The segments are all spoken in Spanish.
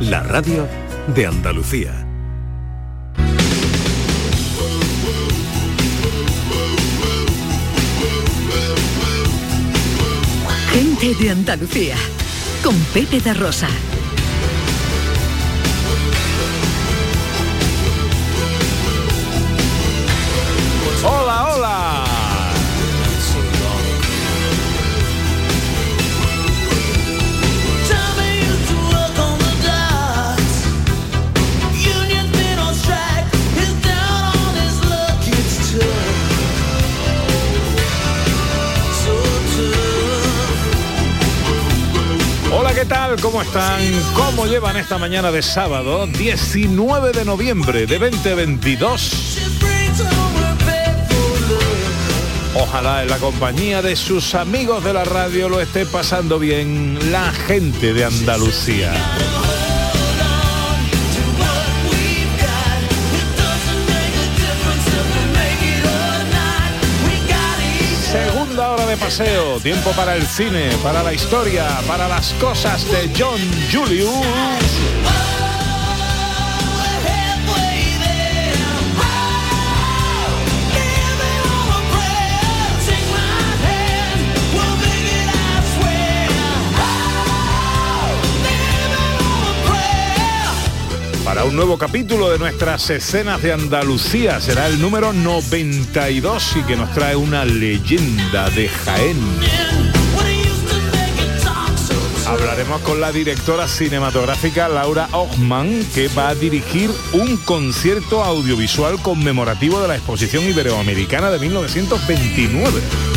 la radio de Andalucía. Gente de Andalucía, con Pepe da Rosa. ¿Cómo están? ¿Cómo llevan esta mañana de sábado, 19 de noviembre de 2022? Ojalá en la compañía de sus amigos de la radio lo esté pasando bien la gente de Andalucía. Paseo, tiempo para el cine, para la historia, para las cosas de John Julius. Un nuevo capítulo de nuestras escenas de Andalucía. Será el número 92 y que nos trae una leyenda de Jaén. Hablaremos con la directora cinematográfica Laura Ochman, que va a dirigir un concierto audiovisual conmemorativo de la Exposición Iberoamericana de 1929.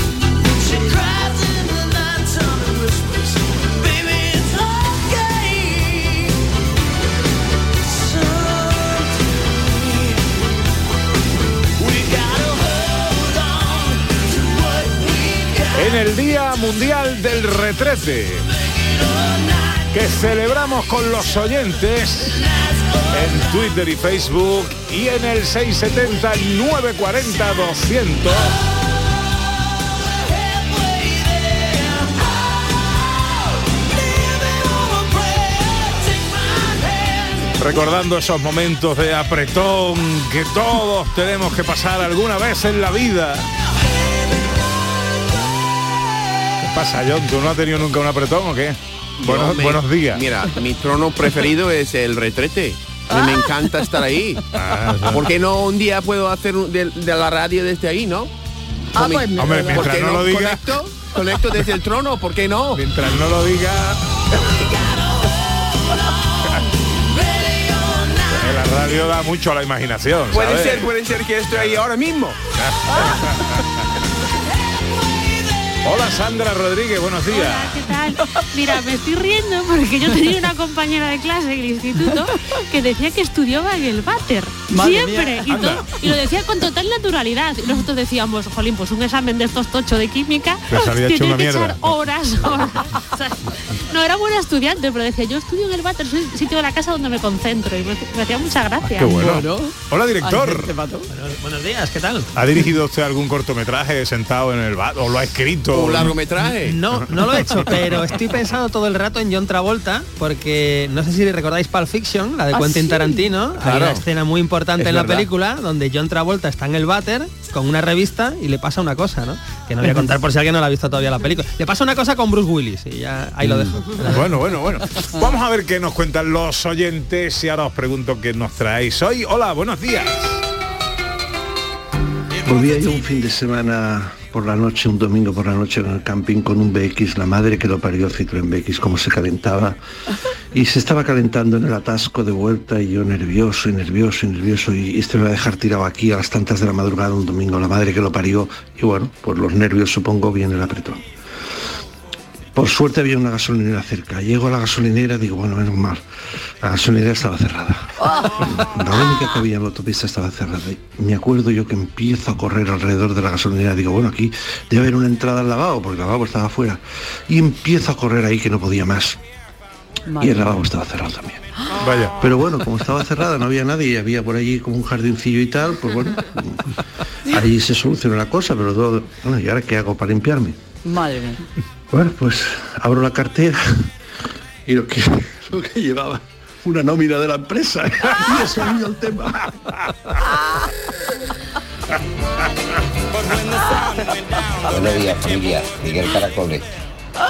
Día Mundial del Retrete, que celebramos con los oyentes en Twitter y Facebook y en el 670 940 200. Recordando esos momentos de apretón que todos tenemos que pasar alguna vez en la vida. Pasa, John? ¿Tú no has tenido nunca un apretón o qué? Buenos, me- buenos días. Mira, mi trono preferido es el retrete. Me, me encanta estar ahí. Ah, sí. ¿Por qué no un día puedo hacer un- de, de la radio desde ahí, no? Ah, Con mi- pues, Hombre, ¿Por mientras qué no lo diga, conecto? Conecto desde el trono, ¿por qué no? mientras no lo diga. La radio da mucho a la imaginación. Puede ¿sabes? ser, puede ser que estoy ahí ahora mismo. Hola Sandra Rodríguez, buenos días. Mira, me estoy riendo porque yo tenía una compañera de clase en el instituto que decía que estudiaba en el váter. Madre Siempre. Y, Anda. todo- y lo decía con total naturalidad. Y nosotros decíamos, jolín, pues un examen de estos tocho de química hecho tiene que mierda. echar horas, horas. O sea, no era buena estudiante, pero decía, yo estudio en el váter, es el sitio de la casa donde me concentro. Y me, me hacía mucha gracia. Qué bueno. Bueno. Hola director. Buenos días, ¿qué tal? ¿Ha dirigido usted algún cortometraje sentado en el bar o lo ha escrito? Un largometraje. No, no lo he hecho, pero estoy pensando todo el rato en John Travolta, porque no sé si recordáis Pulp Fiction, la de Ah, Quentin sí. Tarantino. Hay Claro. una escena muy importante Es en la película donde John Travolta está en el váter con una revista y le pasa una cosa, ¿no? Que no voy a contar por si alguien no la ha visto todavía la película. Le pasa una cosa con Bruce Willis y ya ahí lo dejo. Bueno, bueno, bueno. Vamos a ver qué nos cuentan los oyentes y ahora os pregunto qué nos traéis hoy. Hola, buenos días. Volvía yo un fin de semana por la noche, un domingo por la noche en el camping con un BX, la madre que lo parió Citroën BX, cómo se calentaba. Y se estaba calentando en el atasco de vuelta y yo nervioso y nervioso y nervioso. Y este me va a dejar tirado aquí a las tantas de la madrugada un domingo, la madre que lo parió. Y bueno, por los nervios supongo viene el apretón. Por suerte había una gasolinera cerca. Llego a la gasolinera, digo, bueno, menos mal. La gasolinera estaba cerrada. La única que había en la autopista estaba cerrada. Y me acuerdo yo que empiezo a correr alrededor de la gasolinera. Digo, bueno, aquí debe haber una entrada al lavabo, porque el lavabo estaba afuera. Y empiezo a correr ahí que no podía más. Y el lavabo estaba cerrado también. Vaya. Pero bueno, como estaba cerrada, no había nadie y había por allí como un jardincillo y tal, pues bueno, allí se solucionó la cosa, pero todo, bueno, ¿y ahora qué hago para limpiarme? Madre mía. Bueno, pues abro la cartera y lo que, lo que llevaba una nómina de la empresa. y eso el tema. Buenos días familia, Miguel Caracoles.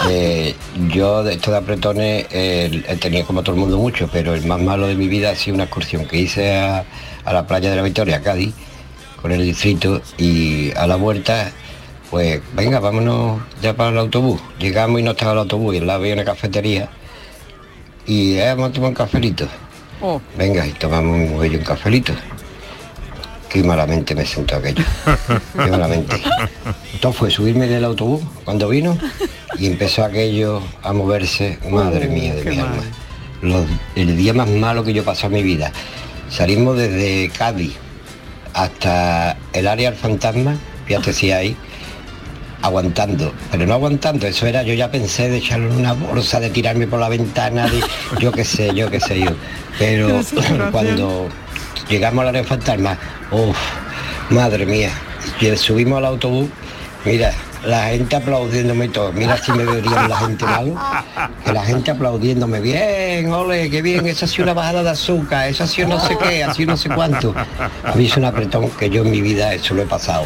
Eh, yo de estos apretones eh, he como todo el mundo mucho, pero el más malo de mi vida ha sido una excursión que hice a, a la playa de la Victoria, Cádiz, con el distrito y a la vuelta, pues venga, vámonos ya para el autobús. Llegamos y no estaba el autobús y al lado había una cafetería y eh, vamos a tomar un cafelito. Oh. Venga, y tomamos un, un cafelito. Qué malamente me sentó aquello. Qué malamente. Entonces fue subirme del autobús cuando vino y empezó aquello a moverse. Madre mía de mi alma. El día más malo que yo pasado en mi vida. Salimos desde Cádiz hasta el área del fantasma, fíjate si hay, aguantando, pero no aguantando, eso era, yo ya pensé de echarlo en una bolsa, de tirarme por la ventana, de yo qué sé, yo qué sé yo. Pero cuando llegamos al área fantasma, uff, madre mía, y subimos al autobús, mira, la gente aplaudiéndome y todo, mira si me verían la gente malo, que la gente aplaudiéndome, bien, ole, qué bien, esa ha sido una bajada de azúcar, eso ha sido no sé qué, ha sido no sé cuánto. A mí es un apretón que yo en mi vida eso lo he pasado.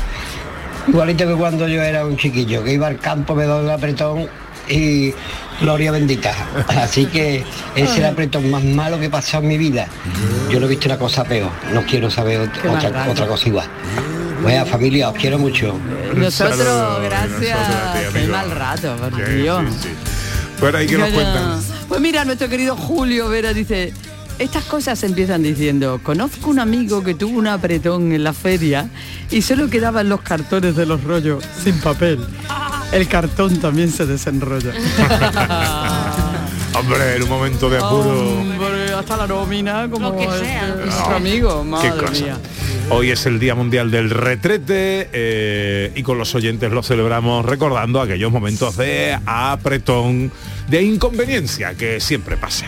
Igualito que cuando yo era un chiquillo, que iba al campo, me daba un apretón y gloria bendita. Así que ese es el apretón más malo que he pasado en mi vida. Yo no he visto una cosa peor, no quiero saber Qué otra, otra cosa igual. Vaya familia, os quiero mucho. Nosotros, Saludos, gracias. nosotros ti, Qué mal rato, por Sí, Dios. sí, sí. Bueno, ¿y qué nos cuentan? Pues mira, nuestro querido Julio Vera dice, estas cosas se empiezan diciendo, conozco un amigo que tuvo un apretón en la feria y solo quedaban los cartones de los rollos sin papel. El cartón también se desenrolla. Hombre, en un momento de apuro. Hombre, hasta la nómina, como Lo que este sea. nuestro amigo, Qué madre cosa. mía. Hoy es el Día Mundial del Retrete eh, y con los oyentes lo celebramos recordando aquellos momentos de apretón, de inconveniencia que siempre pasa.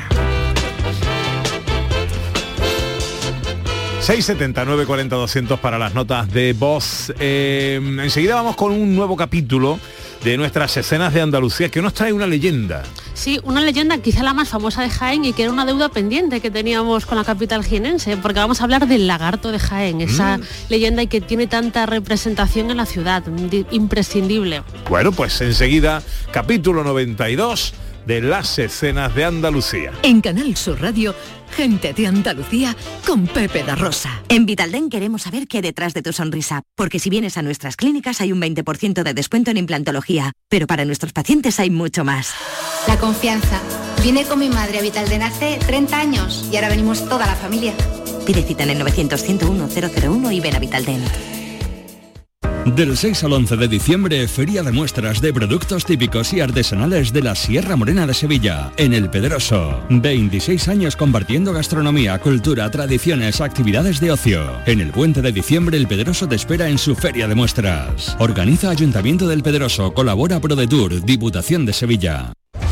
679 40 200 para las notas de voz. Eh, enseguida vamos con un nuevo capítulo de nuestras escenas de Andalucía que nos trae una leyenda. Sí, una leyenda quizá la más famosa de Jaén y que era una deuda pendiente que teníamos con la capital jienense, porque vamos a hablar del lagarto de Jaén, esa leyenda y que tiene tanta representación en la ciudad, di- imprescindible. Bueno, pues enseguida, capítulo 92 de las escenas de Andalucía. En Canal Sur Radio, gente de Andalucía con Pepe da Rosa. En Vitalden queremos saber qué hay detrás de tu sonrisa, porque si vienes a nuestras clínicas hay un 20% de descuento en implantología, pero para nuestros pacientes hay mucho más. La confianza. Vine con mi madre a Vitalden hace 30 años y ahora venimos toda la familia. Pide cita en el 900 101 001 y ven a Vitalden. Del 6 al 11 de diciembre, Feria de Muestras de Productos Típicos y Artesanales de la Sierra Morena de Sevilla, en El Pedroso. 26 años compartiendo gastronomía, cultura, tradiciones, actividades de ocio. En el puente de diciembre, El Pedroso te espera en su Feria de Muestras. Organiza Ayuntamiento del Pedroso, colabora ProDetour, Diputación de Sevilla.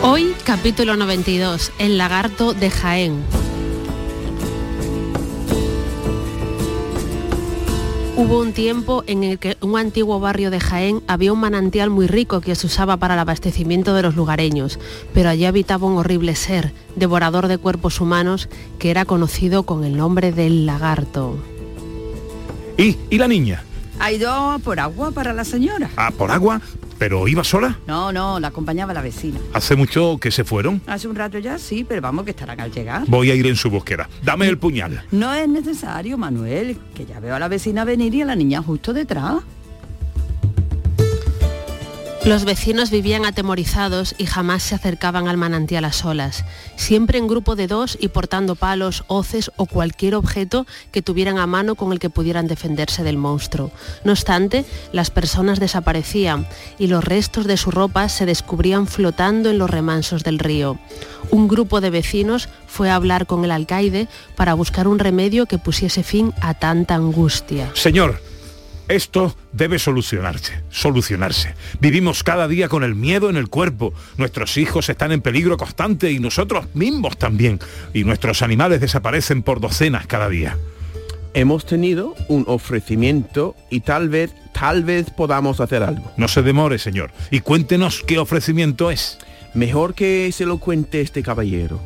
Hoy, capítulo 92, El lagarto de Jaén. Hubo un tiempo en el que en un antiguo barrio de Jaén había un manantial muy rico que se usaba para el abastecimiento de los lugareños, pero allí habitaba un horrible ser, devorador de cuerpos humanos, que era conocido con el nombre del lagarto. ¿Y, y la niña? Ha ido por agua para la señora. Ah, por agua, pero iba sola. No, no, la acompañaba la vecina. Hace mucho que se fueron. Hace un rato ya sí, pero vamos que estarán al llegar. Voy a ir en su búsqueda. Dame el puñal. No es necesario, Manuel, que ya veo a la vecina venir y a la niña justo detrás. Los vecinos vivían atemorizados y jamás se acercaban al manantial a solas, siempre en grupo de dos y portando palos, hoces o cualquier objeto que tuvieran a mano con el que pudieran defenderse del monstruo. No obstante, las personas desaparecían y los restos de su ropa se descubrían flotando en los remansos del río. Un grupo de vecinos fue a hablar con el alcaide para buscar un remedio que pusiese fin a tanta angustia. Señor, esto debe solucionarse, solucionarse. Vivimos cada día con el miedo en el cuerpo. Nuestros hijos están en peligro constante y nosotros mismos también. Y nuestros animales desaparecen por docenas cada día. Hemos tenido un ofrecimiento y tal vez, tal vez podamos hacer algo. No se demore, señor. Y cuéntenos qué ofrecimiento es. Mejor que se lo cuente este caballero.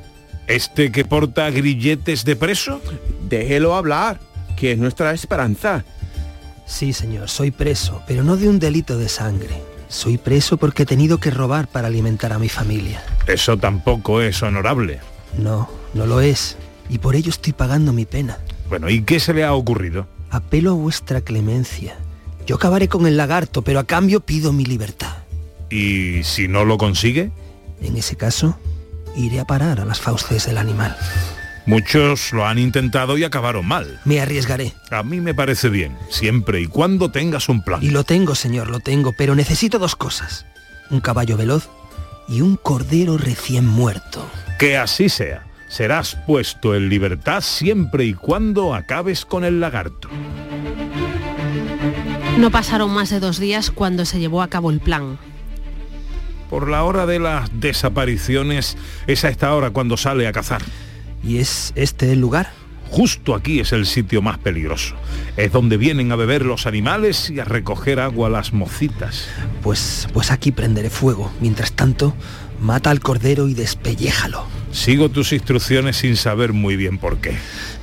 ¿Este que porta grilletes de preso? Déjelo hablar, que es nuestra esperanza. Sí, señor, soy preso, pero no de un delito de sangre. Soy preso porque he tenido que robar para alimentar a mi familia. Eso tampoco es honorable. No, no lo es. Y por ello estoy pagando mi pena. Bueno, ¿y qué se le ha ocurrido? Apelo a vuestra clemencia. Yo acabaré con el lagarto, pero a cambio pido mi libertad. ¿Y si no lo consigue? En ese caso, iré a parar a las fauces del animal. Muchos lo han intentado y acabaron mal. Me arriesgaré. A mí me parece bien, siempre y cuando tengas un plan. Y lo tengo, señor, lo tengo, pero necesito dos cosas. Un caballo veloz y un cordero recién muerto. Que así sea. Serás puesto en libertad siempre y cuando acabes con el lagarto. No pasaron más de dos días cuando se llevó a cabo el plan. Por la hora de las desapariciones es a esta hora cuando sale a cazar. ¿Y es este el lugar? Justo aquí es el sitio más peligroso. Es donde vienen a beber los animales y a recoger agua las mocitas. Pues, pues aquí prenderé fuego. Mientras tanto, mata al cordero y despelléjalo. Sigo tus instrucciones sin saber muy bien por qué.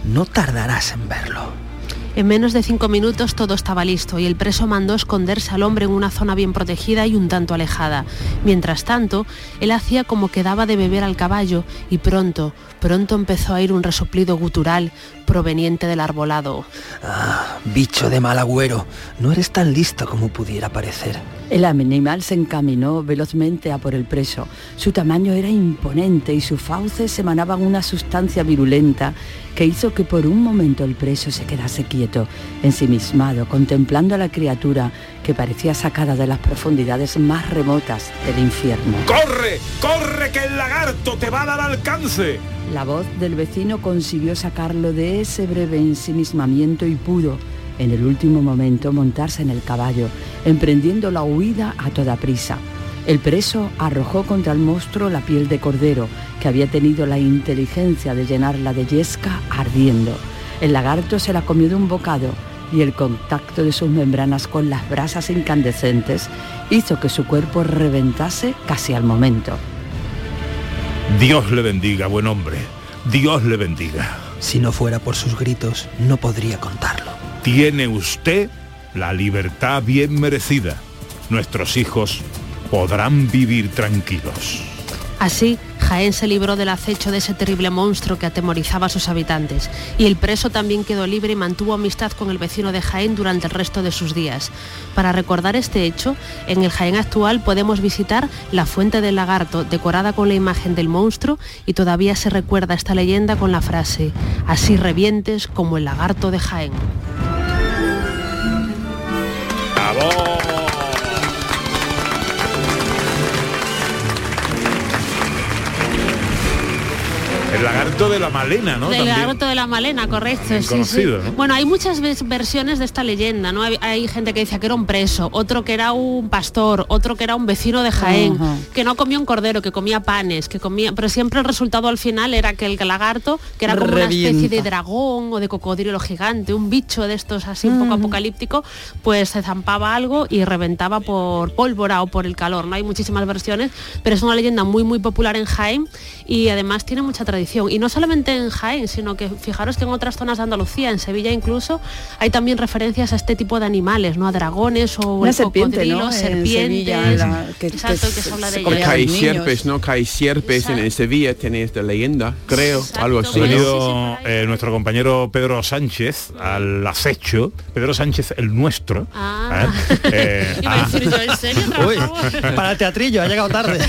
No tardarás en verlo. En menos de cinco minutos todo estaba listo y el preso mandó esconderse al hombre en una zona bien protegida y un tanto alejada. Mientras tanto, él hacía como que daba de beber al caballo y pronto, pronto empezó a ir un resoplido gutural proveniente del arbolado. Ah, bicho de mal agüero, no eres tan listo como pudiera parecer. El animal se encaminó velozmente a por el preso. Su tamaño era imponente y sus fauces emanaban una sustancia virulenta que hizo que por un momento el preso se quedase quieto, ensimismado, contemplando a la criatura que parecía sacada de las profundidades más remotas del infierno. ¡Corre! ¡Corre que el lagarto te va a dar alcance! La voz del vecino consiguió sacarlo de ese breve ensimismamiento y pudo, en el último momento, montarse en el caballo, emprendiendo la huida a toda prisa. El preso arrojó contra el monstruo la piel de cordero, que había tenido la inteligencia de llenarla de yesca ardiendo. El lagarto se la comió de un bocado y el contacto de sus membranas con las brasas incandescentes hizo que su cuerpo reventase casi al momento. Dios le bendiga, buen hombre. Dios le bendiga. Si no fuera por sus gritos, no podría contarlo. Tiene usted la libertad bien merecida. Nuestros hijos podrán vivir tranquilos. Así, Jaén se libró del acecho de ese terrible monstruo que atemorizaba a sus habitantes, y el preso también quedó libre y mantuvo amistad con el vecino de Jaén durante el resto de sus días. Para recordar este hecho, en el Jaén actual podemos visitar la Fuente del Lagarto, decorada con la imagen del monstruo, y todavía se recuerda esta leyenda con la frase, así revientes como el lagarto de Jaén. El lagarto de la Malena, ¿no? También. lagarto de la Malena, correcto. Sí, conocido, sí. ¿no? Bueno, hay muchas versiones de esta leyenda, ¿no? Hay, hay gente que decía que era un preso, otro que era un pastor, otro que era un vecino de Jaén, que no comía un cordero, que comía panes, que comía, pero siempre el resultado al final era que el lagarto, que era como una especie de dragón o de cocodrilo gigante, un bicho de estos así un poco apocalíptico, pues se zampaba algo y reventaba por pólvora o por el calor. No hay muchísimas versiones, pero es una leyenda muy muy popular en Jaén y además tiene mucha tradición. Y no solamente en Jaén, sino que fijaros que en otras zonas de Andalucía, en Sevilla incluso, hay también referencias a este tipo de animales, ¿no? A dragones o Una el serpiente, cocodrilo, ¿no? En serpientes. Sevilla, la- que- Exacto, que que se habla de se ella. come Porque hay los niños. sierpes, ¿no? Que hay sierpes en, en Sevilla, tiene esta leyenda, creo, algo Ha así. venido eh, nuestro compañero Pedro Sánchez al acecho, Pedro Sánchez el nuestro. Ah. ¿eh? Eh, Iba a a- decir yo, ¿en serio? Uy, Trabajaba? para el teatrillo, ha llegado tarde.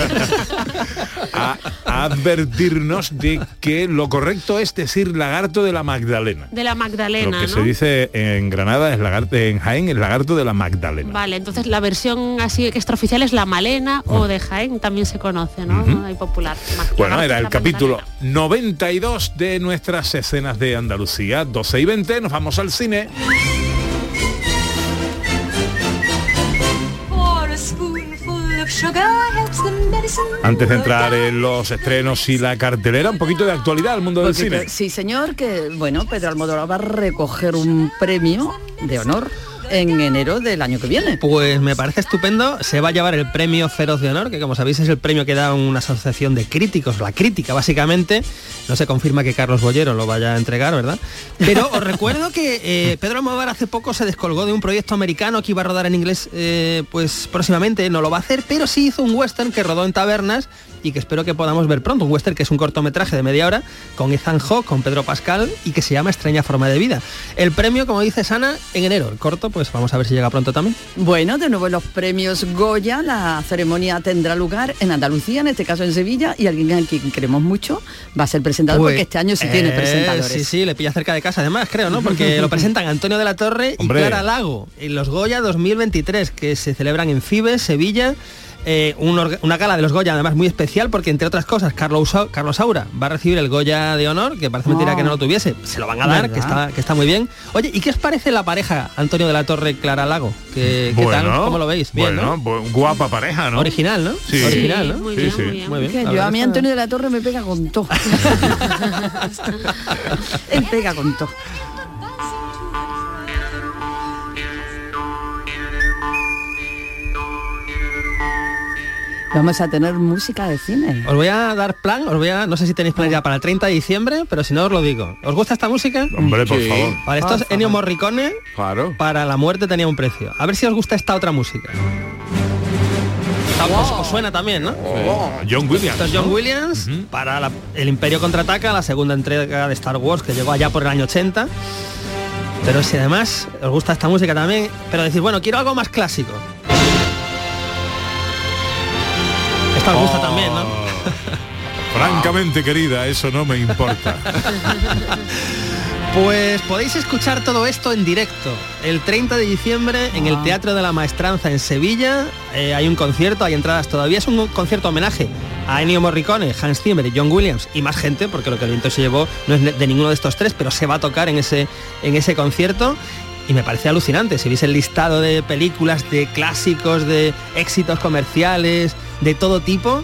a, a advertirnos de que lo correcto es decir lagarto de la Magdalena. De la Lo Magdalena, que ¿no? se dice en Granada es lagarto, en Jaén es lagarto de la Magdalena. Vale, entonces la versión así extraoficial es la Malena o de Jaén, también se conoce, ¿no? Ujú. Hay popular. Bueno, era el capítulo Magdalena. 92 de nuestras escenas de Andalucía. 12 y 20, nos vamos al cine. Antes de entrar en los estrenos y la cartelera, un poquito de actualidad al mundo del Porque, cine. Sí, señor, que bueno, Pedro Almodóvar va a recoger un premio de honor en enero del año que viene. Pues me parece estupendo. Se va a llevar el premio Feroz de Honor, que como sabéis es el premio que da una asociación de críticos, la crítica básicamente. No se confirma que Carlos Bollero lo vaya a entregar, ¿verdad? Pero os recuerdo que eh, Pedro Almodóvar hace poco se descolgó de un proyecto americano que iba a rodar en inglés eh, pues próximamente, no lo va a hacer, pero sí hizo un western que rodó en tabernas y que espero que podamos ver pronto. Un western que es un cortometraje de media hora con Ethan Hawke, con Pedro Pascal y que se llama Extraña Forma de Vida. El premio, como dice Sana, en enero. El corto, pues vamos a ver si llega pronto también. Bueno, de nuevo los premios Goya, la ceremonia tendrá lugar en Andalucía, en este caso en Sevilla, y alguien a quien queremos mucho va a ser presentador, Pues, porque este año sí tiene eh, presentadores. Sí, sí, le pilla cerca de casa además, creo, ¿no? Porque lo presentan Antonio de la Torre y Hombre. Clara Lago en los Goya 2023, que se celebran en Fibes, Sevilla. Eh, un una gala de los Goya además muy especial porque entre otras cosas Carlos, Carlos Saura va a recibir el Goya de honor que parece mentira Oh. que no lo tuviese se lo van a dar ¿Verdad? que está, que está muy bien oye ¿y qué os parece la pareja Antonio de la Torre Clara Lago? ¿Qué, qué tal? ¿Cómo lo veis? Bien, bueno, ¿no? bu- guapa pareja, ¿no? Original, ¿no? Sí. Original, ¿no? muy Sí, bien, sí. muy bien. Muy bien. Yo a mí Antonio de la Torre me pega con todo. Él pega con todo. Vamos a tener música de cine. Os voy a dar plan, os voy a, no sé si tenéis plan ya para el 30 de diciembre, pero si no os lo digo. ¿Os gusta esta música? Hombre, por Sí. favor. Vale, esto es Por Ennio. Morricone, Claro. para la muerte tenía un precio. A ver si os gusta esta otra música. Esta os, os suena también, ¿no? Oh, John Williams. Esto es John ¿no? Williams para la- El Imperio Contraataca, la segunda entrega de Star Wars que llegó allá por el año 80. Pero si además os gusta esta música también, pero decís, bueno, quiero algo más clásico. Esta os gusta Oh. también, ¿no? Francamente, querida, eso no me importa. Pues podéis escuchar todo esto en directo. El 30 de diciembre en el Ah. Teatro de la Maestranza en Sevilla eh, hay un concierto, hay entradas todavía. Es un concierto homenaje a Ennio Morricone, Hans Zimmer John Williams y más gente, porque lo que el viento se llevó no es de ninguno de estos tres, pero se va a tocar en ese, en ese concierto. Y me parece alucinante, si veis el listado de películas, de clásicos, de éxitos comerciales, de todo tipo,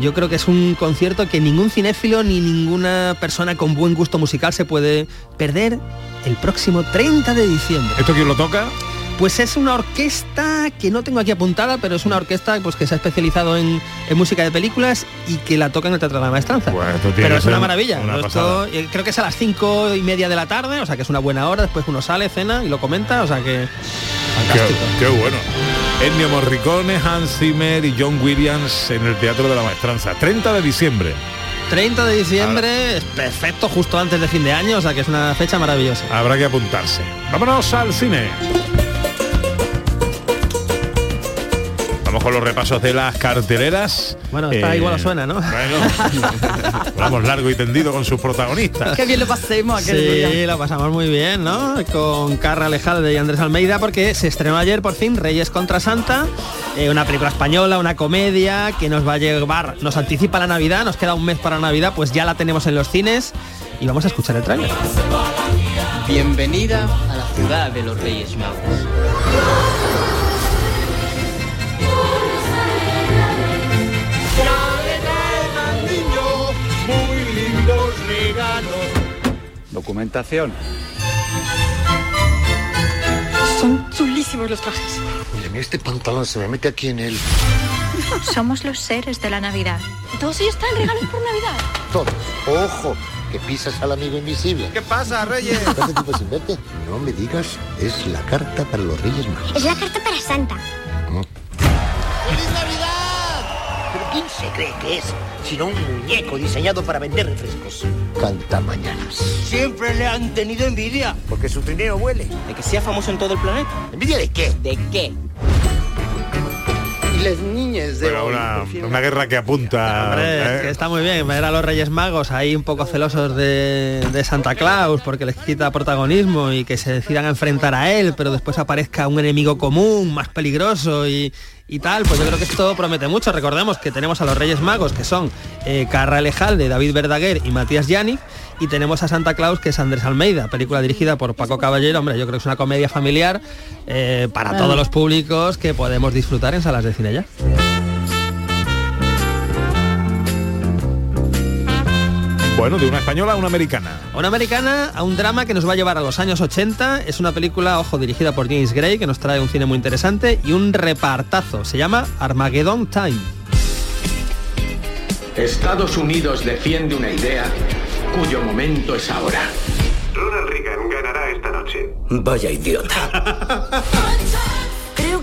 yo creo que es un concierto que ningún cinéfilo ni ninguna persona con buen gusto musical se puede perder el próximo 30 de diciembre. ¿Esto quién lo toca? Pues es una orquesta que no tengo aquí apuntada, pero es una orquesta pues, que se ha especializado en, en música de películas y que la toca en el Teatro de la Maestranza. Bueno, pero es una maravilla. una Esto, pasada. eh, creo que es a las cinco y media de la tarde, o sea que es una buena hora, después uno sale, cena y lo comenta, o sea que Qué, fantástico. qué bueno. Ennio Morricone, Hans Zimmer y John Williams en el Teatro de la Maestranza. 30 de diciembre. 30 de diciembre, es perfecto, justo antes de fin de año, o sea que es una fecha maravillosa. Habrá que apuntarse. Vámonos al cine. Vamos con los repasos de las carteleras. Bueno, está Eh, igual os suena, ¿no? Bueno, hablamos largo y tendido con sus protagonistas. Qué bien lo pasemos aquel día. Sí, lo pasamos muy bien, ¿no? Con Carra Alejandre y Andrés Almeida porque se estrenó ayer por fin Reyes contra Santa eh, una película española, una comedia que nos va a llevar, nos anticipa la Navidad, nos queda un mes para Navidad, pues ya la tenemos en los cines y vamos a escuchar el tráiler. Bienvenida a la ciudad de los Reyes Magos. Documentación. Son chulísimos los trajes. Oye, este pantalón se me mete aquí en el... Somos los seres de la Navidad. Todos ellos traen regalos por Navidad. Todos. Ojo, que pisas al amigo invisible. ¿Qué pasa, Reyes? ¿Cuánto tiempo sin verte? No me digas, es la carta para los Reyes Magos. Es la carta para Santa. Se cree que es? Sino un muñeco diseñado para vender refrescos. Canta mañanas. Siempre le han tenido envidia, porque su trineo huele. ¿De que sea famoso en todo el planeta? ¿Envidia de qué? ¿De qué? Y las niñas de Bueno, hoy una, una guerra que apunta. Hombre, ¿eh? que está muy bien ver a los Reyes Magos ahí un poco celosos de, de Santa Claus porque les quita protagonismo y que se decidan a enfrentar a él, pero después aparezca un enemigo común, más peligroso y, y tal, pues yo creo que esto promete mucho. Recordemos que tenemos a los Reyes Magos que son eh, Carra Lejalde, David Verdaguer y Matías Yannick y tenemos a Santa Claus que es Andrés Almeida, película dirigida por Paco Caballero. Hombre, yo creo que es una comedia familiar eh, para todos los públicos que podemos disfrutar en salas de cine ya. Bueno, de una española a una americana. A Una americana a un drama que nos va a llevar a los años 80. Es una película, ojo, dirigida por James Gray, que nos trae un cine muy interesante y un repartazo. Se llama Armageddon Time. Estados Unidos defiende una idea cuyo momento es ahora. Ronald Reagan ganará esta noche. Vaya idiota.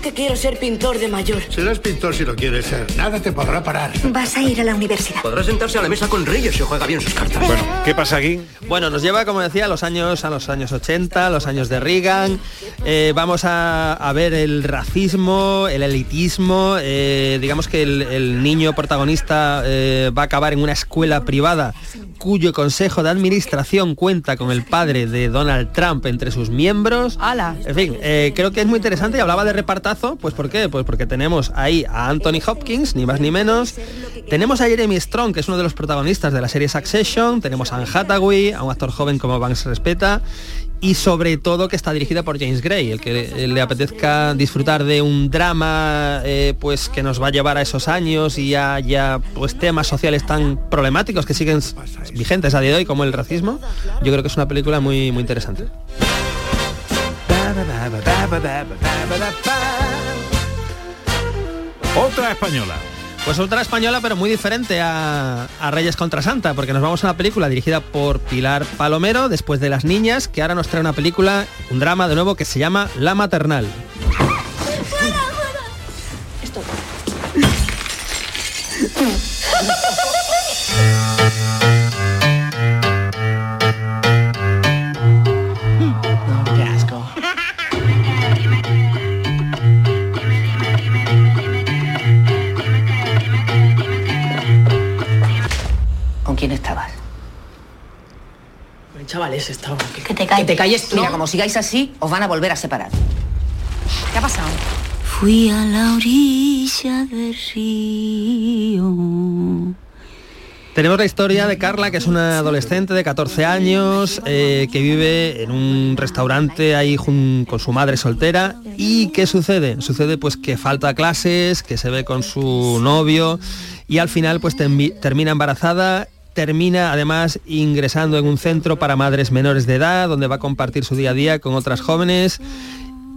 Que quiero ser pintor de mayor. Serás pintor si lo quieres ser. Nada te podrá parar. Vas a ir a la universidad. Podrá sentarse a la mesa con Reyes si juega bien sus cartas. Bueno, ¿qué pasa aquí? Bueno, nos lleva, como decía, a los años, a los años 80, los años de Reagan. Eh, vamos a, a ver el racismo, el elitismo. eh, digamos que el, el niño protagonista eh, va a acabar en una escuela privada cuyo consejo de administración cuenta con el padre de Donald Trump entre sus miembros. ¡Hala! En fin, eh, creo que es muy interesante y hablaba de repartazo, pues ¿por qué? Pues porque tenemos ahí a Anthony Hopkins, ni más ni menos. Tenemos a Jeremy Strong, que es uno de los protagonistas de la serie Succession. Tenemos a Anne Hathaway, a un actor joven como Banks respeta. Y sobre todo que está dirigida por James Gray, el que le apetezca disfrutar de un drama eh, pues que nos va a llevar a esos años y a ya pues temas sociales tan problemáticos que siguen vigentes a día de hoy como el racismo. Yo creo que es una película muy muy interesante. Otra española. Pues otra española, pero muy diferente a, a Reyes contra Santa, porque nos vamos a una película dirigida por Pilar Palomero, después de Las Niñas, que ahora nos trae una película, un drama de nuevo, que se llama La Maternal. Qué quién estabas? Chavales, estaba... Que te calles. Que te calles tú. Mira, como sigáis así, os van a volver a separar. ¿Qué ha pasado? Fui a la orilla del río. Tenemos la historia de Carla, que es una adolescente de 14 años, eh, que vive en un restaurante ahí con su madre soltera. ¿Y qué sucede? Sucede pues que falta clases, que se ve con su novio y al final pues termi- termina embarazada. Termina además ingresando en un centro para madres menores de edad, donde va a compartir su día a día con otras jóvenes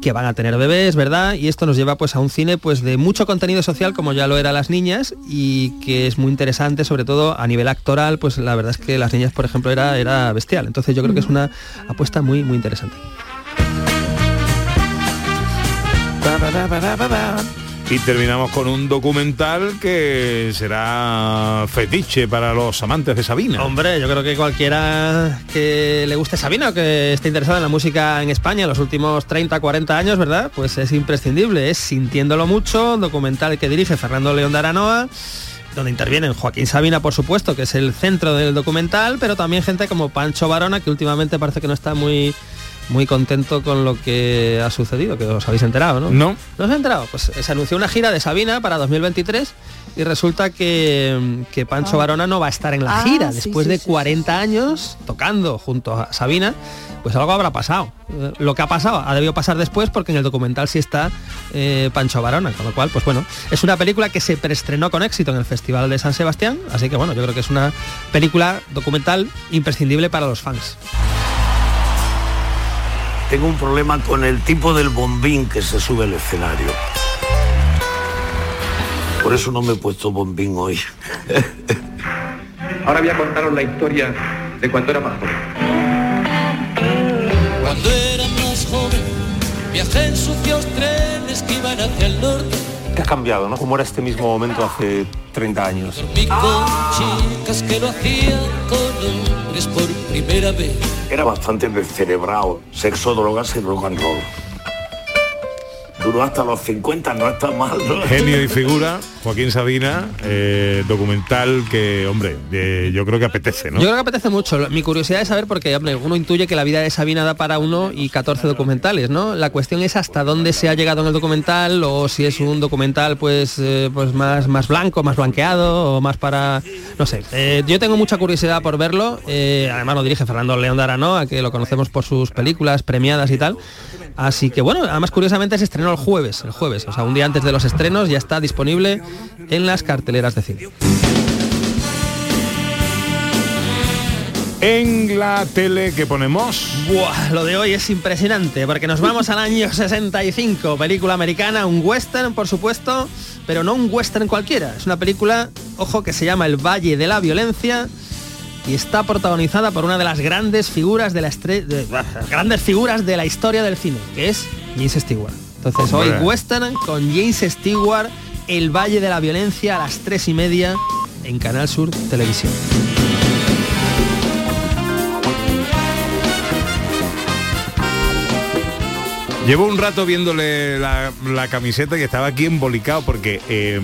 que van a tener bebés, ¿verdad? Y esto nos lleva pues a un cine pues de mucho contenido social como ya lo era Las Niñas y que es muy interesante, sobre todo a nivel actoral, pues la verdad es que Las Niñas, por ejemplo, era, era bestial. Entonces yo creo que es una apuesta muy, muy interesante. Y terminamos con un documental que será fetiche para los amantes de Sabina. Hombre, yo creo que cualquiera que le guste Sabina o que esté interesado en la música en España en los últimos 30, 40 años, ¿verdad? Pues es imprescindible, es Sintiéndolo Mucho, un documental que dirige Fernando León de Aranoa, donde intervienen Joaquín Sabina, por supuesto, que es el centro del documental, pero también gente como Pancho Varona, que últimamente parece que no está muy muy contento con lo que ha sucedido, que os habéis enterado, ¿no? No. ¿No os habéis enterado? Pues se anunció una gira de Sabina para 2023 y resulta que, que Pancho Varona no va a estar en la Ah, gira. sí, Después sí, de sí, 40 años tocando junto a Sabina, pues algo habrá pasado. Eh, Lo que ha pasado ha debido pasar después porque en el documental sí está eh, Pancho Varona, con lo cual, pues bueno, es una película que se preestrenó con éxito en el Festival de San Sebastián, así que bueno, yo creo que es una película documental imprescindible para los fans. Tengo un problema con el tipo del bombín que se sube al escenario. Por eso no me he puesto bombín hoy. Ahora voy a contaros la historia de cuando era más joven. Cuando era más joven, viajé en sucios trenes que iban hacia el norte. ¿Qué ha cambiado, no? ¿Cómo era este mismo momento hace 30 años? Era bastante descerebrado. Sexo, drogas y rock and roll. Duró hasta los 50, no está mal. ¿no? Genio y figura, Joaquín Sabina, eh, documental que, hombre, eh, yo creo que apetece, ¿no? Yo creo que apetece mucho. Mi curiosidad es saber, porque hombre, uno intuye que la vida de Sabina da para uno y 14 documentales, ¿no? La cuestión es hasta dónde se ha llegado en el documental o si es un documental pues, eh, pues más, más blanco, más blanqueado o más para... No sé. Eh, yo tengo mucha curiosidad por verlo. Eh, además lo dirige Fernando León de Aranoa, que lo conocemos por sus películas premiadas y tal. Así que bueno, además curiosamente se estrenó el jueves, el jueves, o sea, un día antes de los estrenos ya está disponible en las carteleras de cine. En la tele que ponemos... Buah, lo de hoy es impresionante porque nos vamos al año 65, película americana, un western por supuesto, pero no un western cualquiera, es una película, ojo, que se llama El Valle de la Violencia y está protagonizada por una de las grandes figuras de la de- grandes figuras de la historia del cine, que es James Stewart. Entonces hoy western con James Stewart, El Valle de la Violencia a las tres y media en Canal Sur Televisión. Llevo un rato viéndole la, la camiseta y estaba aquí embolicado porque eh,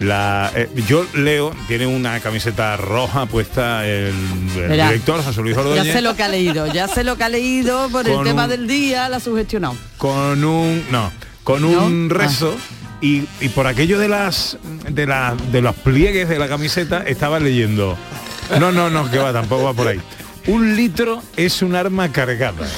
la, eh, yo leo, tiene una camiseta roja puesta el, el Verá, director José Luis Ya Ordóñez sé lo que ha leído, ya sé lo que ha leído por el tema un- del día, la ha sugestionado. con un no, con un rezo y, y por aquello de las de la, de los pliegues de la camiseta estaba leyendo. No, no, no, que va, tampoco va por ahí. Un litro es un arma cargada.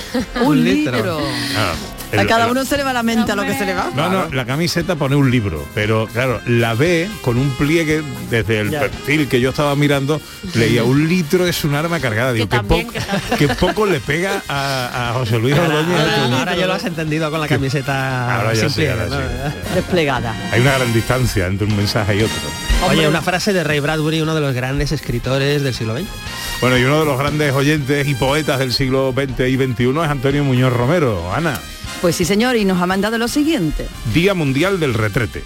Un litro. Ah, A cada uno se le va la mente a lo que se le va. No, no, la camiseta pone un libro, pero claro, la ve con un pliegue desde el Ya. perfil que yo estaba mirando, leía un litro es un arma cargada. Digo, que, poco, que poco le pega a, a José Luis Ordóñez. Ahora, ahora ya lo has entendido con la camiseta Ahora ya sin sí, pliegue, ahora ¿no? sí. Desplegada. Hay una gran distancia entre un mensaje y otro. Oye, una frase de Ray Bradbury, uno de los grandes escritores del siglo XX. Bueno, y uno de los grandes oyentes y poetas del siglo XX y XXI es Antonio Muñoz Romero. Ana, Pues sí, señor, y nos ha mandado lo siguiente. Día Mundial del Retrete.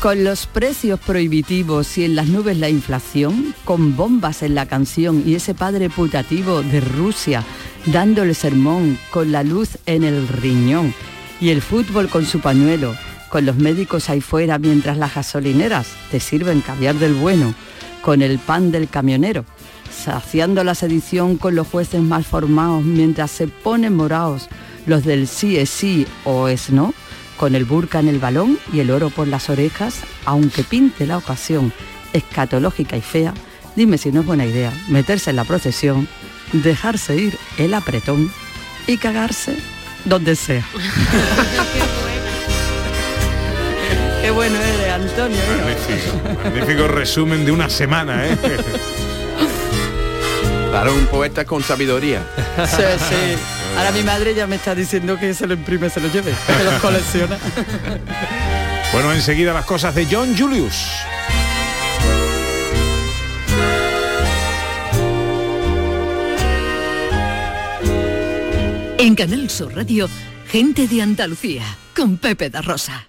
Con los precios prohibitivos y en las nubes la inflación, con bombas en la canción y ese padre putativo de Rusia dándole sermón con la luz en el riñón y el fútbol con su pañuelo, con los médicos ahí fuera mientras las gasolineras te sirven caviar del bueno, con el pan del camionero, saciando la sedición con los jueces mal formados mientras se ponen morados los del sí es sí o es no, con el burka en el balón y el oro por las orejas, aunque pinte la ocasión escatológica y fea, dime si no es buena idea meterse en la procesión, dejarse ir el apretón y cagarse donde sea. Qué bueno eres, Antonio. Magnífico, magnífico resumen de una semana, ¿eh? Claro, un poeta con sabiduría. Sí, sí. Ahora mi madre ya me está diciendo que se lo imprime, se lo lleve, que los colecciona. Bueno, enseguida las cosas de John Julius. En Canal Sur Radio, gente de Andalucía, con Pepe da Rosa.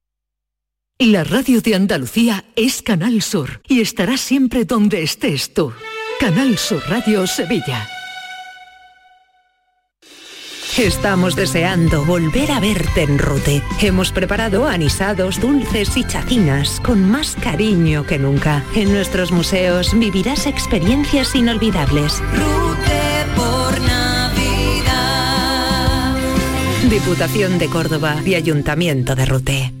La radio de Andalucía es Canal Sur y estará siempre donde estés tú. Canal Sur Radio Sevilla. Estamos deseando volver a verte en Rute. Hemos preparado anisados, dulces y chacinas con más cariño que nunca. En nuestros museos vivirás experiencias inolvidables. Rute por Navidad. Diputación de Córdoba y Ayuntamiento de Rute.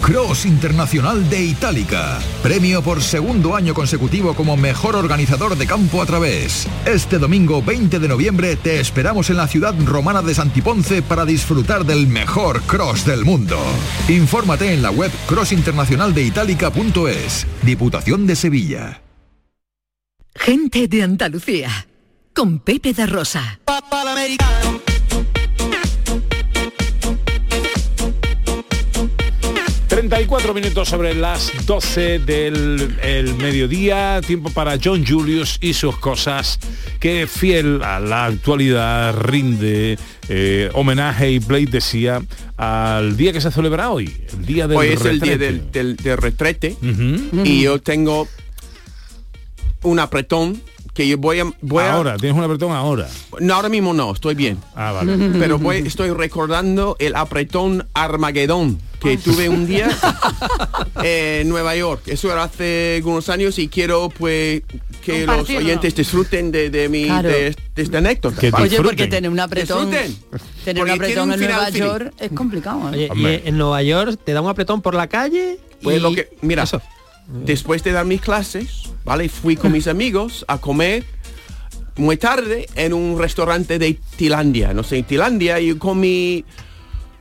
Cross Internacional de Itálica. Premio por segundo año consecutivo como mejor organizador de campo a través. Este domingo 20 de noviembre te esperamos en la ciudad romana de Santiponce para disfrutar del mejor cross del mundo. Infórmate en la web crossinternacionaldeitalica.es. Diputación de Sevilla. Gente de Andalucía. Con Pepe da Rosa. 34 minutos sobre las 12 del el mediodía, tiempo para John Julius y sus cosas, que fiel a la actualidad rinde eh, homenaje y Blade decía al día que se celebra hoy, el día del Hoy es el día del- del retrete. Y yo tengo un apretón que yo voy a... Voy a- Ahora, tienes un apretón ahora. no, ahora mismo no, estoy bien. Ah, vale. Pero voy, estoy recordando el apretón Armagedón que tuve un día en Nueva York. Eso era hace algunos años y quiero pues que los oyentes disfruten de, de mi Claro. de, de esta anécdota. Oye, porque tener un apretón, Disfruten. tener un apretón en Nueva feliz. York es complicado. ¿eh? Oye, y en Nueva York te da un apretón por la calle. Pues y- lo que, mira, después de dar mis clases, ¿vale? Fui con mis amigos a comer muy tarde en un restaurante de Tilandia. No sé, en Tilandia yo comí,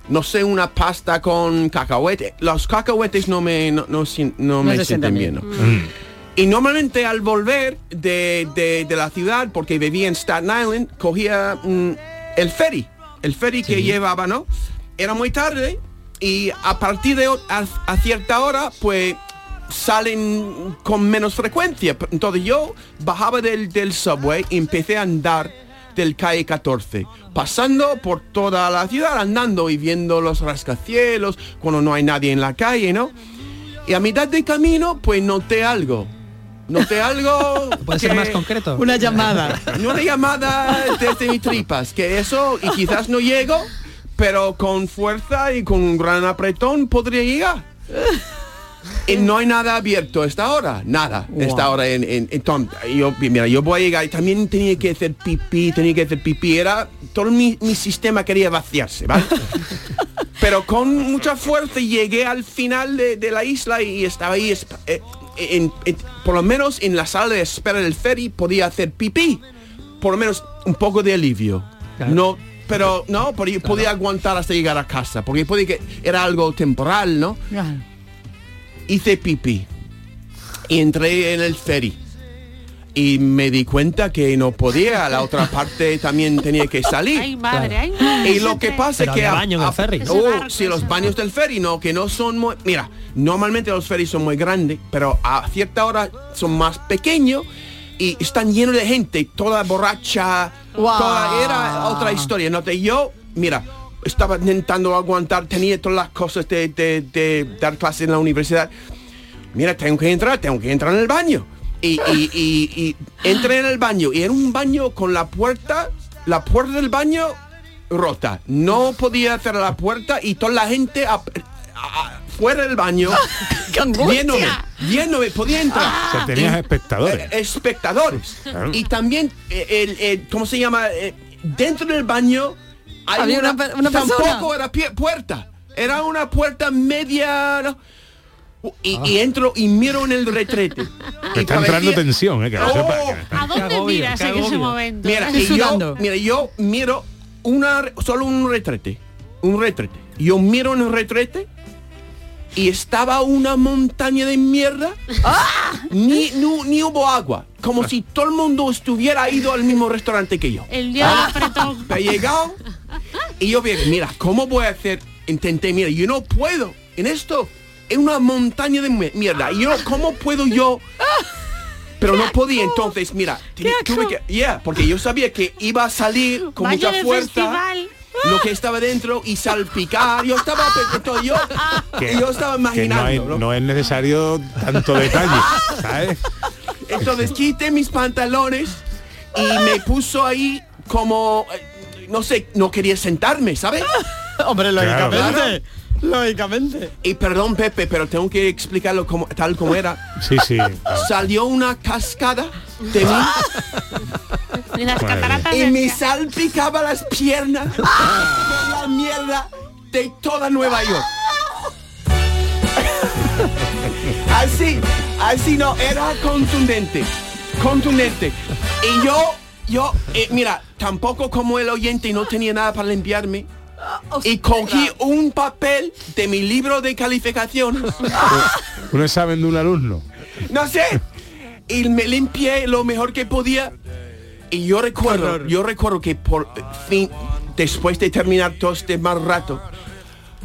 no sé, una pasta con cacahuete. Los cacahuetes no me, no, no no me sienten bien. bien. ¿no? Y normalmente al volver de, de- de la ciudad, porque vivía en Staten Island, cogía mm, el ferry. El ferry que llevaba, ¿no? Era muy tarde y a partir de a cierta hora, pues salen con menos frecuencia. Entonces yo bajaba del, del subway y empecé a andar del calle 14, pasando por toda la ciudad, andando y viendo los rascacielos, cuando no hay nadie en la calle, ¿no? Y a mitad de camino, pues noté algo. Noté algo... ¿Puede ser más concreto? Una llamada. Una llamada desde mis tripas, que eso, y quizás no llego, pero con fuerza y con un gran apretón podría llegar. Y no hay nada abierto a esta hora, nada, Wow. esta hora en, en, en Tom- yo, mira, yo voy a llegar y también tenía que hacer pipí, tenía que hacer pipí, era, todo mi, mi sistema quería vaciarse, ¿vale? Pero con mucha fuerza llegué al final de, de la isla y estaba ahí, eh, en- por lo menos en la sala de espera del ferry podía hacer pipí, por lo menos un poco de alivio. No, pero no, pero yo podía aguantar hasta llegar a casa, porque podía que era algo temporal, ¿no? Hice pipí y entré en el ferry y me di cuenta que no podía, la otra parte también tenía que salir. Ay, madre, ay, madre. Y lo que pasa es que... había baño en el ferry. Oh, sí, los baños del ferry, no, que no son muy... Mira, normalmente los ferries son muy grandes, pero a cierta hora son más pequeños y están llenos de gente, toda borracha, Wow. toda... Era otra historia, ¿no? Te- Yo, mira, estaba intentando aguantar, tenía todas las cosas de, de- de dar clases en la universidad. Mira, tengo que entrar, tengo que entrar en el baño. Y, y- y- y entré en el baño y era un baño con la puerta, la puerta del baño rota. No podía cerrar la puerta y toda la gente a- a- a- fuera del baño viéndome, viéndome, podía entrar. O sea, tenías Y- espectadores. eh, espectadores. Claro. Y también, eh, el, el- ¿cómo se llama? Eh, dentro del baño hay Había una pe- una tampoco era pie- puerta. Era una puerta media. ¿no? Y, y entro y miro en el retrete. Me está entrando tensión, eh, que Oh, sepa, que me está- ¿A dónde miras en ese momento? Mira, y yo, mira, yo miro una, solo un retrete, un retrete. Yo miro en el retrete y estaba una montaña de mierda. Ni, ni, ni hubo agua. Como si todo el mundo estuviera ido al mismo restaurante que yo. El día. He llegado y yo vi, mira, ¿cómo voy a hacer? Intenté, mira, yo no puedo en esto. Es una montaña de mierda. Y yo, ¿cómo puedo yo? Pero no podía, entonces, mira, tuve que, yeah, porque yo sabía que iba a salir con Vaya mucha fuerza lo que estaba dentro y salpicar. Yo estaba, yo, que- yo estaba que no, hay- imaginando. no es necesario tanto detalle, ¿sabes? Entonces quité mis pantalones y me puso ahí como, no sé, no quería sentarme, ¿sabes? Hombre, Claro. lógicamente. Lógicamente. Y perdón, Pepe, pero tengo que explicarlo como, tal como era. Sí, sí. Salió una cascada de mí Y las cataratas y me salpicaba las piernas con la mierda de toda Nueva York. así, así no, era contundente, contundente. Y yo, yo, eh, mira, tampoco como el oyente y no tenía nada para limpiarme. Y cogí un papel de mi libro de calificaciones. Un examen de un alumno. No sé. Y me limpié lo mejor que podía. Y yo recuerdo, yo recuerdo que por fin, después de terminar todo este mal rato,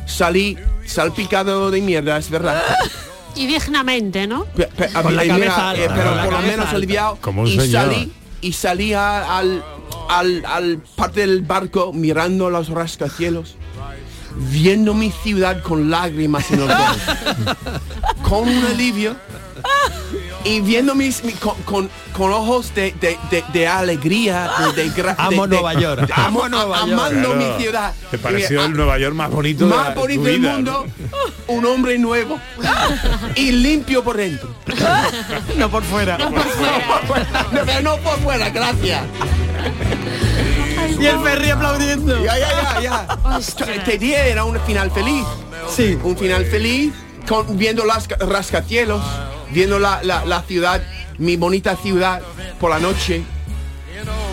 salí salpicado de mierda, es verdad. Y dignamente, ¿no? Pe- pe- Con la eh, eh, pero por lo menos alta. aliviado. Como un y señor. salí y salí a- al, al, al parte del barco mirando los rascacielos, viendo mi ciudad con lágrimas en los ojos, con un alivio y viendo mis mi- con, con- con ojos de, de- de- de alegría, de, Amo de- de- Nueva York, amo- amo Nueva York. amando Claro. mi ciudad. Te pareció Y, el Nueva York más bonito de más la- bonito del mundo, un hombre nuevo y limpio por dentro. No por fuera. No, pero no por fuera, gracias. Y el Ferry aplaudiendo. Ya, ya, ya, ya. Este día era un final feliz. Sí. Un final feliz, con, viendo las rascacielos, viendo la, la, ciudad, mi bonita ciudad por la noche,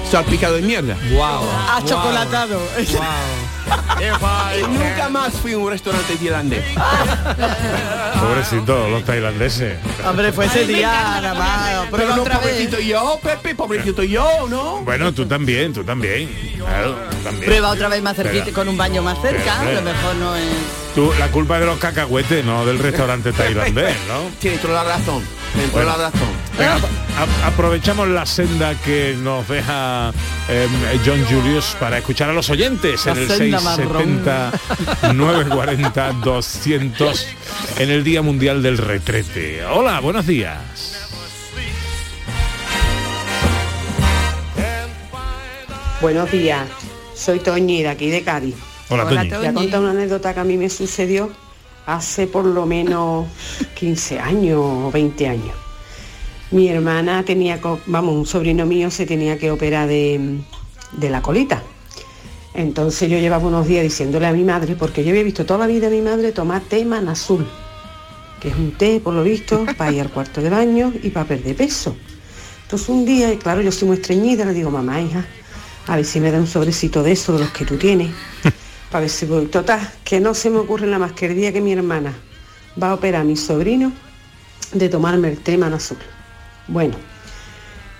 salpicado de mierda. Wow. Achocolatado. Y nunca más fui a un restaurante tailandés. Pobrecito, los tailandeses. Hombre, fue ese día nada más. Pero no, otra vez. pobrecito yo, Pepe, pobrecito yo, ¿no? Bueno, tú también, tú también. Claro, tú también. Prueba otra vez más cerquita, con un baño más cerca. A lo mejor no es. Tú, la culpa es de los cacahuetes, no del restaurante tailandés, ¿no? Tienes toda la razón. Tienes toda Bueno. la razón. Venga, a- aprovechamos la senda que nos deja eh, John Julius para escuchar a los oyentes La en el senda 670 940 200 en el Día Mundial del Retrete. Hola, buenos días. Buenos días, soy Toñi de aquí de Cádiz. Hola, Hola, Toñi. Voy a contar una anécdota que a mí me sucedió hace por lo menos 15 años o 20 años. Mi hermana tenía, vamos, un sobrino mío se tenía que operar de, de la colita. Entonces yo llevaba unos días diciéndole a mi madre, porque yo había visto toda la vida a mi madre tomar té azul, que es un té, por lo visto, para ir al cuarto de baño y para perder peso. Entonces un día, y claro, yo soy muy estreñida, le digo, mamá, hija, a ver si me da un sobrecito de eso, de los que tú tienes, para ver si voy. Total, que no se me ocurre nada más que el día que mi hermana va a operar a mi sobrino de tomarme el té azul. Bueno,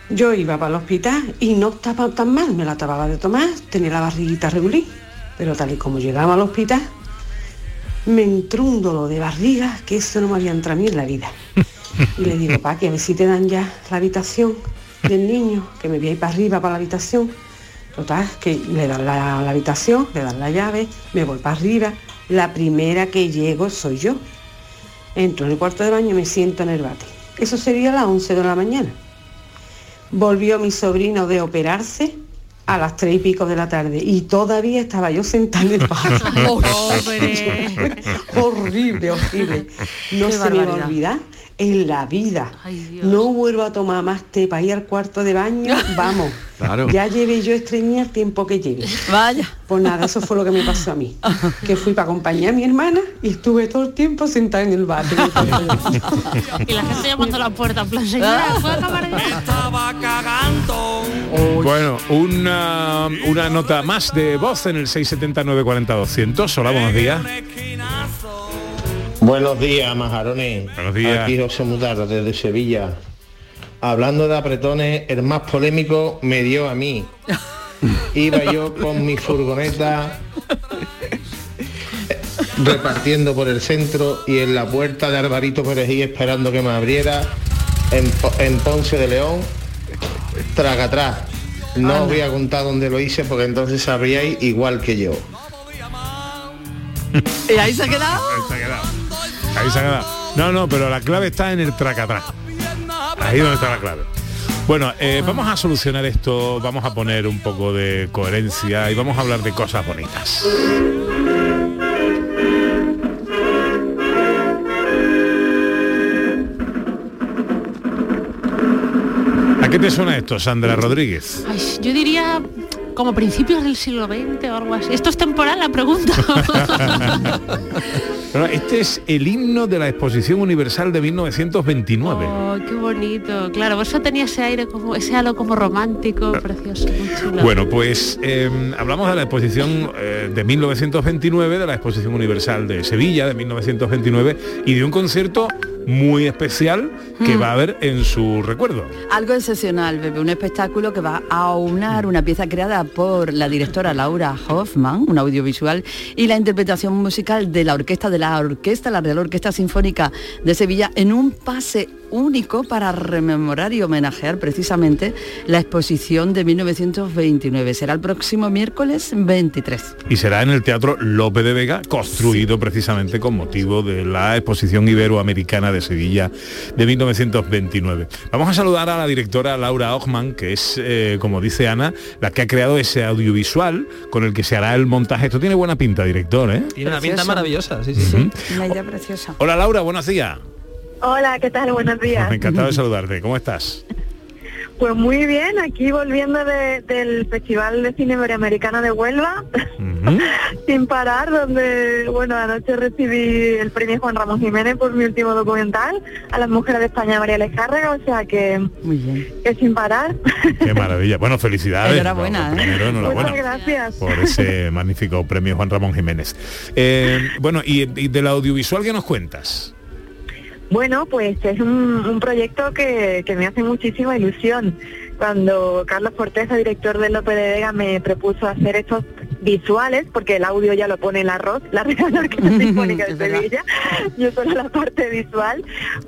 yo iba para el hospital y no estaba tan mal, me la acababa de tomar, tenía la barriguita regular, pero tal y como llegaba al hospital, me entró un dolor de barriga que eso no me había entrado a mí en la vida. Y le digo, pa, que a ver si te dan ya la habitación del niño, que me voy a ir para arriba para la habitación. Total, que le dan la, la habitación, le dan la llave, me voy para arriba. La primera que llego soy yo. Entro en el cuarto de baño y me siento en el bate. Eso sería a las 11 de la mañana. Volvió mi sobrino de operarse a las tres y pico de la tarde y todavía estaba yo sentada en el bar. Pobre. horrible, horrible. No Qué se me va a barbaridad. olvidar en la vida. No vuelvo a tomar más té para ir al cuarto de baño. Vamos. Claro. Ya llevé yo estreñida el tiempo que lleve. Vaya. Pues nada, eso fue lo que me pasó a mí. Que fui para acompañar a mi hermana y estuve todo el tiempo sentada en el bar. Y la gente llamando a la puerta, en plan, señora, ¿puedo acabar ya? Bueno, una, una nota más de voz en el 679 40 200. Hola, buenos días. Buenos días, majarones. Buenos días. Aquí José Mutarra, desde Sevilla. Hablando de apretones, el más polémico me dio a mí. Iba yo con mi furgoneta repartiendo por el centro y en la puerta de Alvarito Perejil esperando que me abriera en Ponce de León, traga atrás. No os voy a contar dónde lo hice porque entonces sabríais igual que yo. ¿Y ahí se ha quedado? Ahí se ha quedado. Ahí se ha quedado. No, no, pero la clave está en el tracatrás. Ahí donde está la clave. Bueno, eh, vamos a solucionar esto, vamos a poner un poco de coherencia y vamos a hablar de cosas bonitas. Qué suena esto, Sandra Rodríguez? Ay, yo diría como principios del siglo XX o algo así. Esto es temporal la pregunta. Este es el himno de la Exposición Universal de 1929. Oh, qué bonito. Claro, por eso tenía ese aire como, ese halo como romántico, precioso, muy chulo. Bueno, pues eh, hablamos de la exposición eh, de 1929, de la Exposición Universal de Sevilla de 1929 y de un concierto muy especial que Mm. va a haber en su recuerdo. Algo excepcional, Pepe, un espectáculo que va a aunar una pieza creada por la directora Laura Hoffman, un audiovisual, y la interpretación musical de la orquesta de la orquesta, la Real Orquesta Sinfónica de Sevilla, en un pase único para rememorar y homenajear precisamente la exposición de 1929. Será el próximo miércoles 23. Y será en el Teatro Lope de Vega, construido precisamente con motivo de la Exposición Iberoamericana de Sevilla de 1929. Vamos a saludar a la directora Laura Ochman, que es, eh, como dice Ana, la que ha creado ese audiovisual con el que se hará el montaje. Esto tiene buena pinta, director, ¿eh? Tiene una pinta maravillosa, sí, sí. Ujú. Una idea preciosa. Hola Laura, buenos días. Hola, ¿qué tal? Buenos días. Encantado de saludarte. ¿Cómo estás? Pues muy bien, aquí volviendo de- del Festival de Cine Iberoamericano de Huelva, sin parar, donde, bueno, anoche recibí el premio Juan Ramón Jiménez por mi último documental, a las mujeres de España María Lejárraga, o sea que, Muy bien. que sin parar. Qué maravilla. Bueno, felicidades. Enhorabuena, ¿eh? primero, enhorabuena. Muchas gracias. por ese magnífico premio Juan Ramón Jiménez. Eh, bueno, y, y del audiovisual que nos cuentas. Bueno, pues es un, un proyecto que, que me hace muchísima ilusión. Cuando Carlos Corteza, director de Lope de Vega, me propuso hacer estos visuales, porque el audio ya lo pone el arroz, la Real Orquesta Sinfónica de. Sevilla, yo solo la parte visual,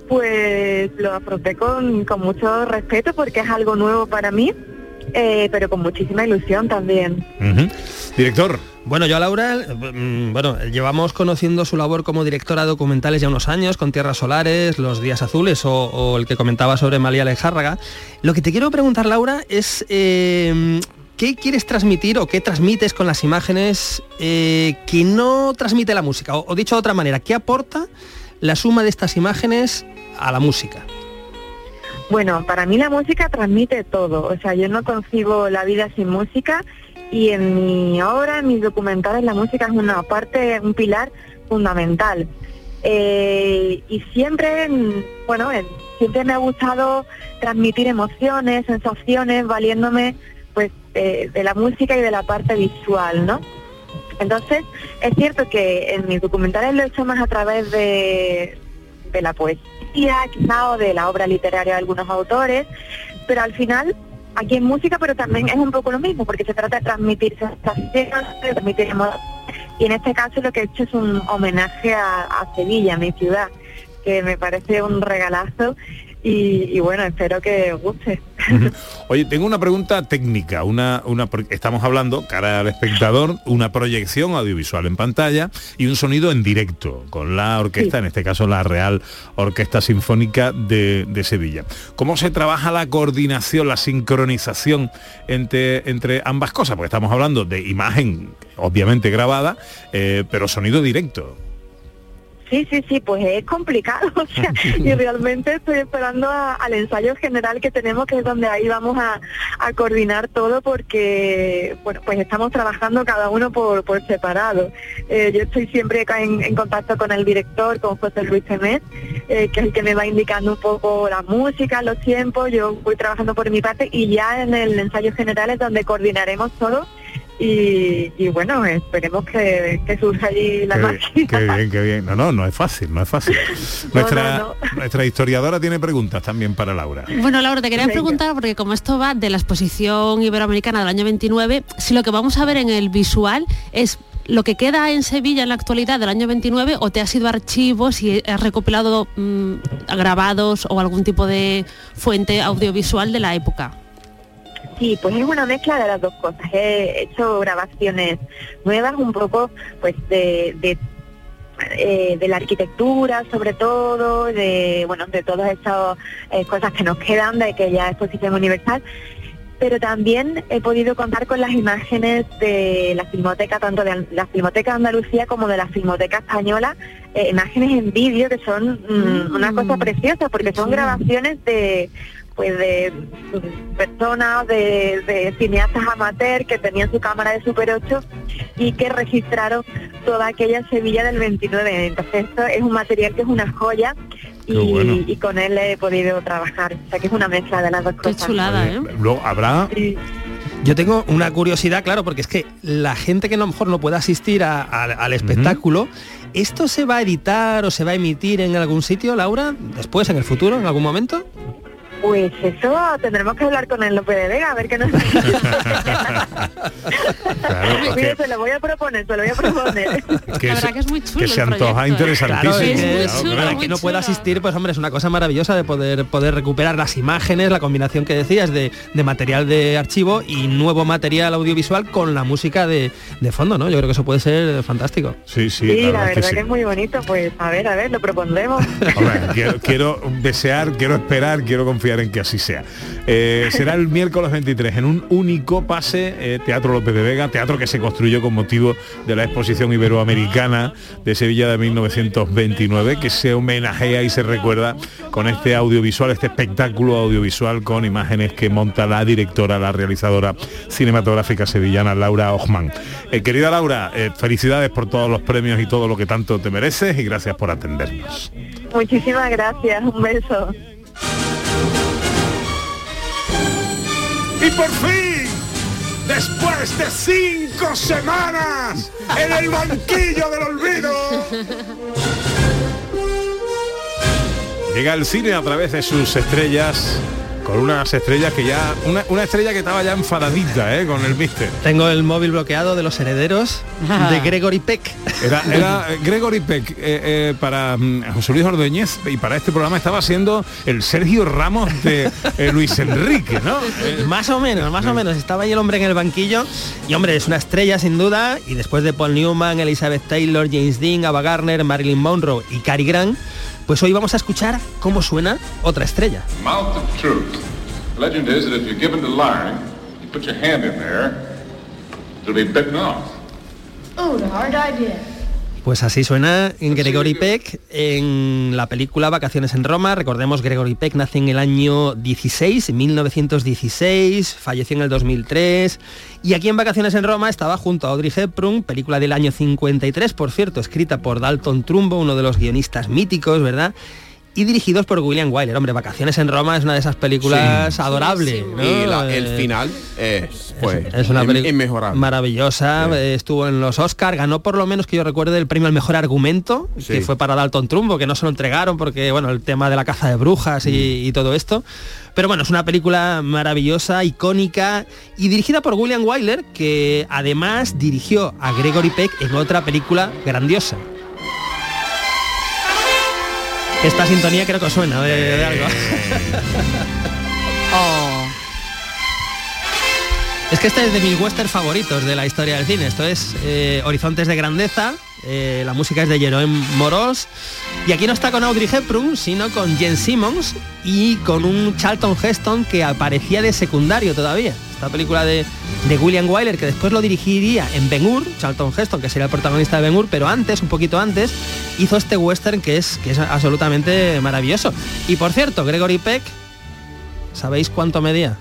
pues lo afronté con, con mucho respeto porque es algo nuevo para mí, eh, pero con muchísima ilusión también. Director. Bueno, yo a Laura, mm, bueno, llevamos conociendo su labor como directora de documentales ya unos años, con Tierras Solares, Los Días Azules o, el que comentaba sobre María Lejárraga. Lo que te quiero preguntar, Laura, es eh, ¿qué quieres transmitir o qué transmites con las imágenes eh, que no transmite la música? O, o dicho de otra manera, ¿qué aporta la suma de estas imágenes a la música? Bueno, para mí la música transmite todo, o sea, yo no concibo la vida sin música y en mi obra, en mis documentales, la música es una parte, un pilar fundamental. Eh, y siempre, bueno, eh, siempre me ha gustado transmitir emociones, sensaciones, valiéndome pues de, de la música y de la parte visual, ¿no? Entonces, es cierto que en mis documentales lo he hecho más a través de, de la poesía, quizá, o de la obra literaria de algunos autores, pero al final, aquí en música, pero también es un poco lo mismo, porque se trata de transmitir sensaciones, de transmitir emociones, y en este caso lo que he hecho es un homenaje a, a Sevilla, mi ciudad, que me parece un regalazo y, y bueno, espero que os guste. Oye, tengo una pregunta técnica, una, una, estamos hablando, cara al espectador, una proyección audiovisual en pantalla y un sonido en directo con la orquesta, en este caso la Real Orquesta Sinfónica de, de Sevilla. ¿Cómo se trabaja la coordinación, la sincronización entre, entre ambas cosas? Porque estamos hablando de imagen, obviamente grabada, eh, pero sonido directo. Sí, sí, sí, pues es complicado. O sea, y realmente estoy esperando a- al ensayo general que tenemos, que es donde ahí vamos a, a coordinar todo, porque bueno, pues estamos trabajando cada uno por, por separado. Eh, yo estoy siempre en, en contacto con el director, con José Luis Temet, eh, que es el que me va indicando un poco la música, los tiempos. Yo voy trabajando por mi parte y ya en el ensayo general es donde coordinaremos todo. Y, y bueno, esperemos que, que surja allí la Qué, máquina. qué bien, qué bien. No, no, no es fácil, no es fácil. Nuestra, nuestra historiadora tiene preguntas también para Laura. Bueno, Laura, te quería preguntar, porque como esto va de la exposición iberoamericana del año 29, si lo que vamos a ver en el visual es lo que queda en Sevilla en la actualidad del año 29 o te has ido a archivos y has recopilado mm, grabados o algún tipo de fuente audiovisual de la época. Sí, pues es una mezcla de las dos cosas. He hecho grabaciones nuevas, un poco pues de, de, eh, de la arquitectura sobre todo, de bueno, de todas estas eh, cosas que nos quedan de aquella exposición universal. Pero también he podido contar con las imágenes de la filmoteca, tanto de la filmoteca de Andalucía como de la filmoteca española, eh, imágenes en vídeo que son mm, una cosa preciosa porque son grabaciones de pues de personas, de, de cineastas amateur que tenían su cámara de Super 8 y que registraron toda aquella Sevilla del 29. Entonces esto es un material que es una joya y, Qué bueno. y con él he podido trabajar. O sea que es una mezcla de las dos cosas. ¿eh? Luego habrá Yo tengo una curiosidad, claro, porque es que la gente que a lo mejor no pueda asistir a- a- al espectáculo, ¿esto se va a editar o se va a emitir en algún sitio, Laura? Después, en el futuro, en algún momento? Pues eso tendremos que hablar con el López de Vega a ver qué nos Mire, se lo voy a proponer, se lo voy a proponer. Que, se, que es muy chulo que se antoja ¿eh? interesantísimo. Claro, es Claro, que, claro. para quien no pueda asistir, pues hombre, es una cosa maravillosa de poder poder recuperar las imágenes, la combinación que decías de, de material de archivo y nuevo material audiovisual con la música de, de fondo, ¿no? Yo creo que eso puede ser fantástico. Sí, sí, Sí, la verdad que, es muy bonito, pues a ver, a ver, lo propondremos. Hombre, quiero, quiero desear, quiero esperar, quiero confiar en que así sea. Eh, será el miércoles 23 en un único pase eh, Teatro López de Vega, teatro que se construyó con motivo de la exposición iberoamericana de Sevilla de 1929, que se homenajea y se recuerda con este audiovisual, este espectáculo audiovisual con imágenes que monta la directora, la realizadora cinematográfica sevillana Laura Ochman. Eh, querida Laura, felicidades por todos los premios y todo lo que tanto te mereces y gracias por atendernos. Muchísimas gracias, un beso. Y por fin, después de cinco semanas en el banquillo del olvido, llega al cine a través de sus estrellas, con unas estrellas que ya, una, una estrella que estaba ya enfadadita, ¿eh? con el mister. Tengo el móvil bloqueado de los herederos de Gregory Peck. Era, era Gregory Peck eh, eh, para mm, José Luis Ordóñez y para este programa estaba siendo el Sergio Ramos de eh, Luis Enrique, ¿no? Más o menos, más o menos. Estaba ahí el hombre en el banquillo y hombre, es una estrella sin duda. Y después de Paul Newman, Elizabeth Taylor, James Dean, Ava Gardner, Marilyn Monroe y Cary Grant, pues hoy vamos a escuchar cómo suena otra estrella. Mouth of truth. Legend is that if you're given to lying, you put your hand in there, it'll be bitten off. Oh, a hard idea. Pues así suena en Gregory Peck en la película Vacaciones en Roma. Recordemos, Gregory Peck nace en el año 16, 1916, falleció en el 2003 y aquí en Vacaciones en Roma estaba junto a Audrey Hepburn, película del año 53, por cierto, escrita por Dalton Trumbo, uno de los guionistas míticos, ¿verdad? Y dirigidos por William Wyler. Hombre, Vacaciones en Roma es una de esas películas Sí. adorables. ¿no? Y la- el Eh, final es, pues, es una película maravillosa, eh, estuvo en los Oscars, ganó por lo menos que yo recuerde el premio al mejor argumento, Sí. que fue para Dalton Trumbo, que no se lo entregaron porque, bueno, el tema de la caza de brujas y, Mm. y todo esto. Pero bueno, es una película maravillosa, icónica y dirigida por William Wyler, que además dirigió a Gregory Peck en otra película grandiosa. Esta sintonía creo que os suena de, de algo. Oh. Es que este es de mis western favoritos de la historia del cine. Esto es eh, Horizontes de Grandeza. eh, la música es de Jeroen Moros. Y aquí no está con Audrey Hepburn, sino con Jen Simmons y con un Charlton Heston que aparecía de secundario todavía. Esta película de, de William Wyler, que después lo dirigiría en Ben Hur, Charlton Heston, que sería el protagonista de Ben Hur, pero antes, un poquito antes, hizo este western que es, que es absolutamente maravilloso. Y por cierto, Gregory Peck, ¿sabéis cuánto medía?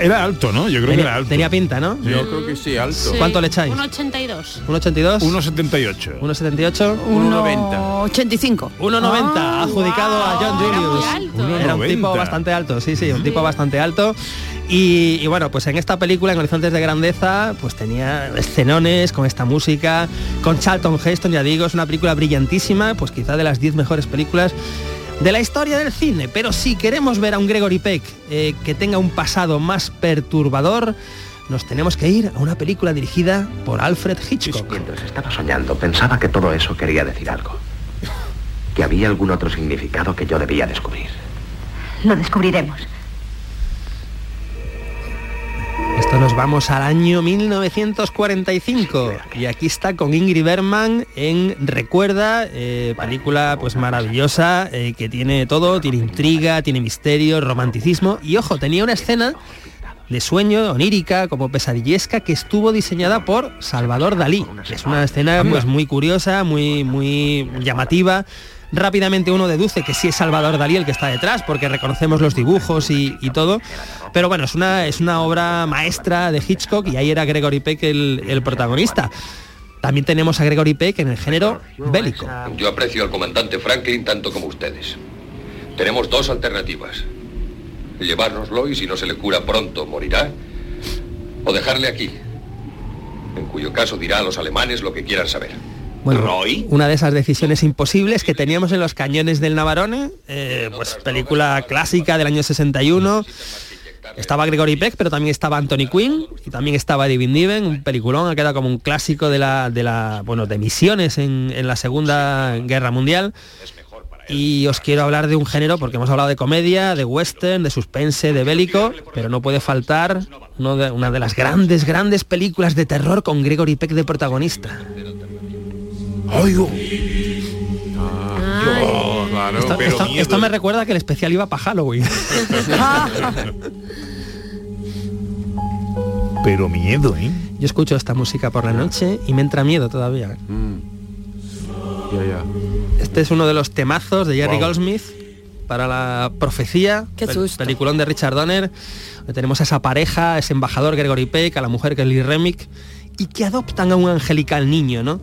Era alto, ¿no? Yo creo que Tenía, era alto. tenía pinta, ¿no? Yo creo que sí, alto. Sí, ¿Cuánto le echáis? 1,82. ¿1,82? 1,78. 1,78. 85. 1,90 Ah, adjudicado a John Era muy Julius. alto. Era un 1,90. tipo bastante alto, sí, sí, un tipo bastante alto. Y, y bueno, pues en esta película, en Horizontes de Grandeza, pues tenía escenones con esta música, con Charlton Heston, ya digo, es una película brillantísima, pues quizá de las 10 mejores películas de la historia del cine. Pero si queremos ver a un Gregory Peck eh, que tenga un pasado más perturbador, nos tenemos que ir a una película dirigida por Alfred Hitchcock. Mientras estaba soñando, pensaba que todo eso quería decir algo. Que había algún otro significado que yo debía descubrir. Lo descubriremos. Nos vamos al año 1945 y aquí está con Ingrid Bergman en Recuerda, eh, película pues maravillosa eh, que tiene todo, tiene intriga, tiene misterio, romanticismo y ojo, tenía una escena de sueño onírica como pesadillesca que estuvo diseñada por Salvador Dalí. Es una escena pues muy curiosa, muy muy llamativa. Rápidamente uno deduce que sí es Salvador Dalí el que está detrás, porque reconocemos los dibujos y, todo. Pero bueno, es una, es una obra maestra de Hitchcock y ahí era Gregory Peck el, el protagonista. También tenemos a Gregory Peck en el género bélico. Yo aprecio al comandante Franklin tanto como ustedes. Tenemos dos alternativas. Llevárnoslo y si no se le cura pronto morirá. O dejarle aquí. En cuyo caso dirá a los alemanes lo que quieran saber. Bueno, una de esas decisiones imposibles que teníamos en los cañones del Navarone, eh, pues película clásica del año 61. Estaba Gregory Peck, pero también estaba Anthony Quinn y también estaba David Niven, un peliculón, ha quedado como un clásico de la, de la, bueno, de misiones en, en la Segunda Guerra Mundial. Y os quiero hablar de un género, porque hemos hablado de comedia, de western, de suspense, de bélico, pero no puede faltar de- una de las grandes, grandes películas de terror con Gregory Peck de protagonista. Oigo. Ah, esto, pero esto- me recuerda que el especial iba para Halloween. Pero miedo, ¿eh? Yo escucho esta música por la noche y me entra miedo todavía. Este es uno de los temazos de Jerry Wow. Goldsmith para la profecía. Qué pel- susto. Peliculón de Richard Donner. donde Tenemos a esa pareja, ese embajador Gregory Peck, a la mujer que es Lee Remick, y que adoptan a un angelical niño, ¿no?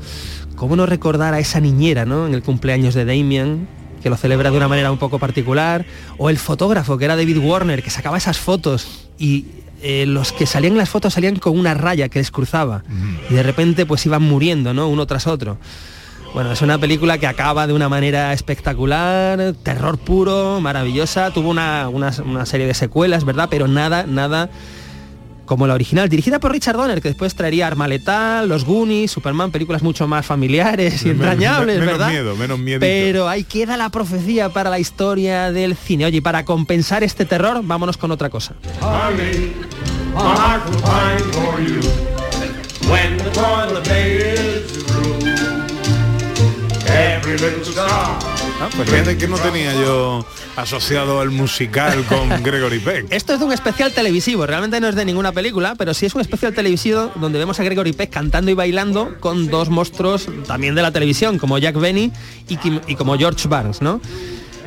¿Cómo no recordar a esa niñera, ¿no? En el cumpleaños de Damien, que lo celebra de una manera un poco particular, o el fotógrafo, que era David Warner, que sacaba esas fotos y eh, los que salían en las fotos salían con una raya que les cruzaba y de repente pues iban muriendo, ¿no? Uno tras otro. Bueno, es una película que acaba de una manera espectacular, terror puro, maravillosa. Tuvo una, una- una serie de secuelas, ¿verdad? Pero nada, nada como la original, dirigida por Richard Donner, que después traería Arma Letal, Los Goonies, Superman, películas mucho más familiares y Menos- entrañables, menos ¿verdad? miedo, menos miedito. Pero ahí queda la profecía para la historia del cine. Oye, y para compensar este terror, vámonos con otra cosa. Ah, pues fíjate que no tenía yo asociado al musical con Gregory Peck. Esto es de un especial televisivo, realmente no es de ninguna película, pero sí es un especial televisivo donde vemos a Gregory Peck cantando y bailando con dos monstruos también de la televisión, como Jack Benny y, Kim- y como George Barnes, ¿no?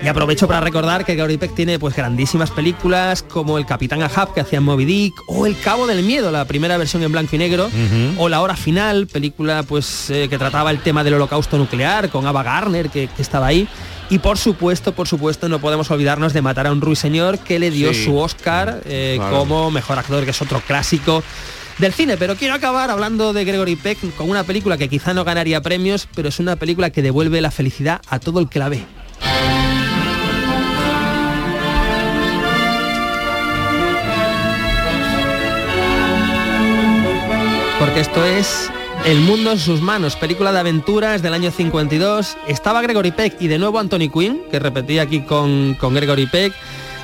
Y aprovecho para recordar que Gregory Peck tiene pues grandísimas películas como El Capitán Ahab que hacía en Moby Dick o El Cabo del Miedo, la primera versión en blanco y negro, o La Hora Final, película pues eh, que trataba el tema del holocausto nuclear con Ava Gardner que, que estaba ahí. Y por supuesto, por supuesto, no podemos olvidarnos de Matar a un ruiseñor que le dio Sí. su Oscar eh, Claro. como mejor actor, que es otro clásico del cine. Pero quiero acabar hablando de Gregory Peck con una película que quizá no ganaría premios, pero es una película que devuelve la felicidad a todo el que la ve. Porque esto es El mundo en sus manos, película de aventuras del año 52. Estaba Gregory Peck y de nuevo Anthony Quinn, que repetía aquí con, con Gregory Peck.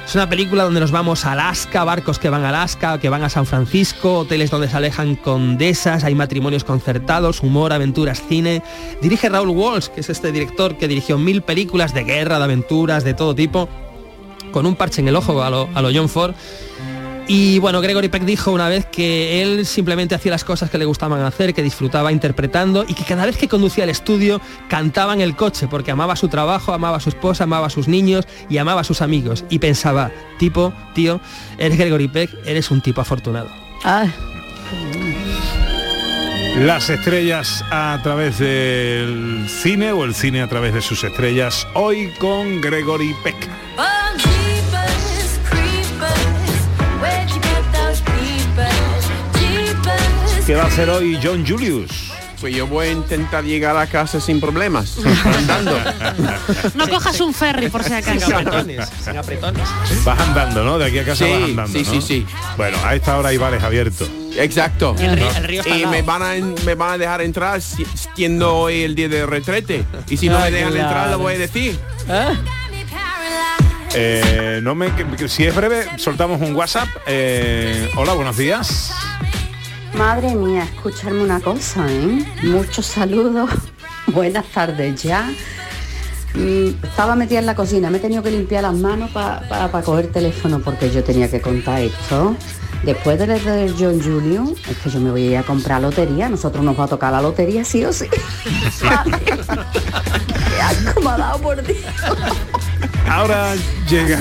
Es una película donde nos vamos a Alaska, barcos que van a Alaska, que van a San Francisco, hoteles donde se alejan condesas, hay matrimonios concertados, humor, aventuras, cine. Dirige Raúl Walsh, que es este director que dirigió mil películas de guerra, de aventuras, de todo tipo, con un parche en el ojo a lo, a lo John Ford. Y bueno, Gregory Peck dijo una vez que él simplemente hacía las cosas que le gustaban hacer, que disfrutaba interpretando y que cada vez que conducía al estudio cantaba en el coche porque amaba su trabajo, amaba a su esposa, amaba a sus niños y amaba a sus amigos. Y pensaba, tipo, tío, eres Gregory Peck, eres un tipo afortunado. Las estrellas a través del cine o el cine a través de sus estrellas, hoy con Gregory Peck. ¿Qué va a hacer hoy John Julius? Pues yo voy a intentar llegar a casa sin problemas, andando. No cojas un ferry por si acaso. sin apretones. Vas andando, ¿no? De aquí a casa Sí, vas andando. sí, ¿no? sí, sí. Bueno, a esta hora hay bares abiertos. Exacto. El río- el río está al y me van, a, me van a dejar entrar si- siendo hoy el día de retrete. Y si no me dejan entrar, lo voy a decir. Eh, no me, si es breve, soltamos un WhatsApp. Eh, hola, buenos días. Madre mía, escucharme una cosa, ¿eh? Muchos saludos, buenas tardes ya. Mm, estaba metida en la cocina, me he tenido que limpiar las manos para coger teléfono porque yo tenía que contar esto. Después de de John Julio, es que yo me voy a ir a comprar lotería, nosotros nos va a tocar la lotería sí o sí. Qué asco me ha dado por Dios. Ahora llega.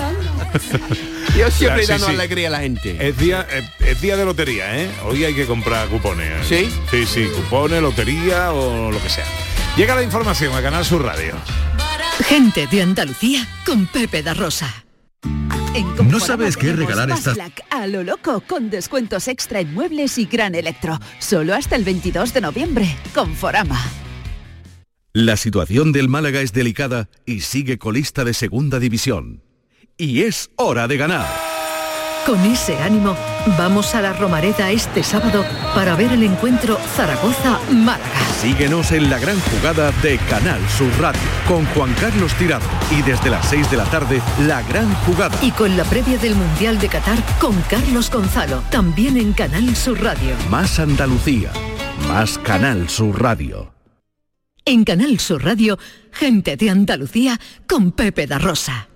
Yo siempre sí, dando sí. alegría a la gente. Es día, es día de lotería, ¿eh? Hoy hay que comprar cupones. ¿Sí? Sí, sí, cupones, lotería o lo que sea. Llega la información a Canal Sur Radio. Gente de Andalucía con Pepe da Rosa. ¿No sabes qué regalar estas A lo loco, con descuentos extra en muebles y gran electro. Solo hasta el 22 de noviembre. Conforama. La situación del Málaga es delicada y sigue colista de segunda división. Y es hora de ganar. Con ese ánimo, vamos a la Romareda este sábado para ver el encuentro Zaragoza-Málaga. Síguenos en la gran jugada de Canal Sur Radio con Juan Carlos Tirado y desde las 6 de la tarde la gran jugada. Y con la previa del Mundial de Qatar con Carlos Gonzalo, también en Canal Sur Radio. Más Andalucía, más Canal Sur Radio. En Canal Sur Radio, gente de Andalucía con Pepe da Rosa.